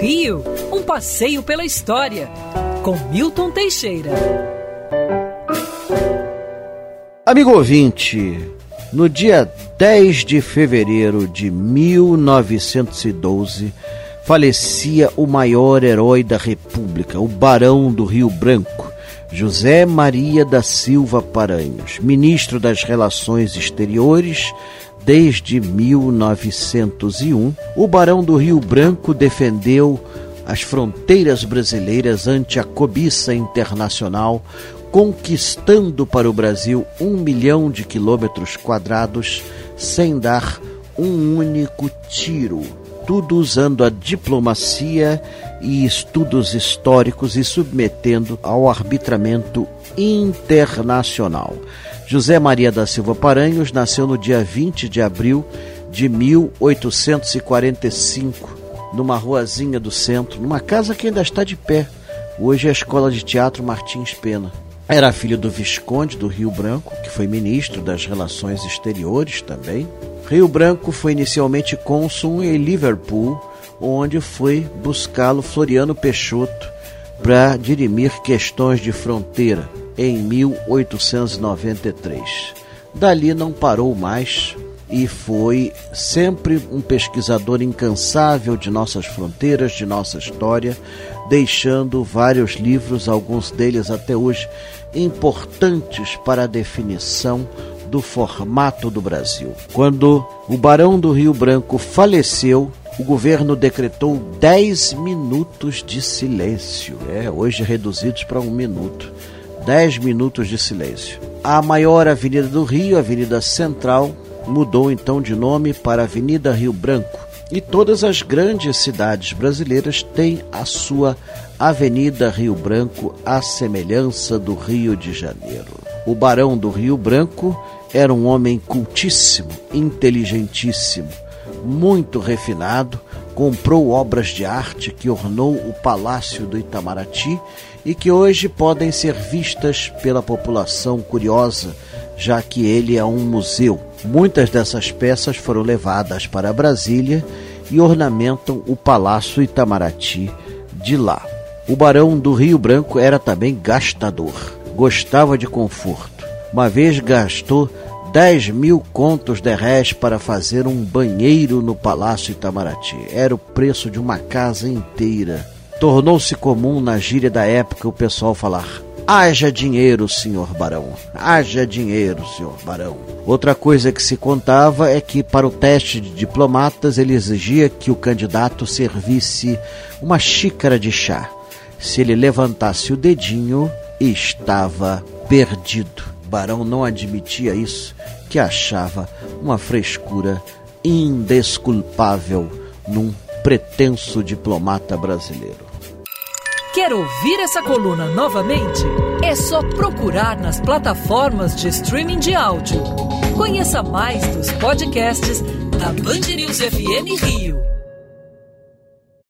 Rio, um passeio pela história, com Milton Teixeira. Amigo ouvinte, no dia 10 de fevereiro de 1912, falecia o maior herói da República, o Barão do Rio Branco, José Maria da Silva Paranhos, ministro das Relações Exteriores desde 1901. O Barão do Rio Branco defendeu as fronteiras brasileiras ante a cobiça internacional, conquistando para o Brasil um milhão de quilômetros quadrados sem dar um único tiro tudo usando a diplomacia e estudos históricos e submetendo ao arbitramento internacional. José Maria da Silva Paranhos nasceu no dia 20 de abril de 1845, numa ruazinha do centro, numa casa que ainda está de pé. Hoje é a Escola de Teatro Martins Pena. Era filho do Visconde do Rio Branco, que foi ministro das Relações Exteriores também, Rio Branco foi inicialmente cônsul em Liverpool, onde foi buscá-lo Floriano Peixoto para dirimir questões de fronteira em 1893. Dali não parou mais e foi sempre um pesquisador incansável de nossas fronteiras, de nossa história, deixando vários livros, alguns deles até hoje importantes para a definição do formato do Brasil. Quando o Barão do Rio Branco faleceu, o governo decretou 10 minutos de silêncio. É, hoje reduzidos para um minuto. 10 minutos de silêncio. A maior avenida do Rio, a Avenida Central, mudou então de nome para Avenida Rio Branco. E todas as grandes cidades brasileiras têm a sua Avenida Rio Branco, à semelhança do Rio de Janeiro. O Barão do Rio Branco era um homem cultíssimo, inteligentíssimo, muito refinado, comprou obras de arte que ornou o Palácio do Itamaraty e que hoje podem ser vistas pela população curiosa, já que ele é um museu. Muitas dessas peças foram levadas para Brasília e ornamentam o Palácio Itamaraty de lá. O Barão do Rio Branco era também gastador, gostava de conforto. Uma vez gastou 10 mil contos de réis para fazer um banheiro no Palácio Itamaraty. Era o preço de uma casa inteira. Tornou-se comum na gíria da época o pessoal falar: Haja dinheiro, senhor barão. Haja dinheiro, senhor barão. Outra coisa que se contava é que, para o teste de diplomatas, ele exigia que o candidato servisse uma xícara de chá. Se ele levantasse o dedinho, estava perdido. Barão não admitia isso, que achava uma frescura indesculpável num pretenso diplomata brasileiro. Quer ouvir essa coluna novamente? É só procurar nas plataformas de streaming de áudio. Conheça mais dos podcasts da Band News FM Rio.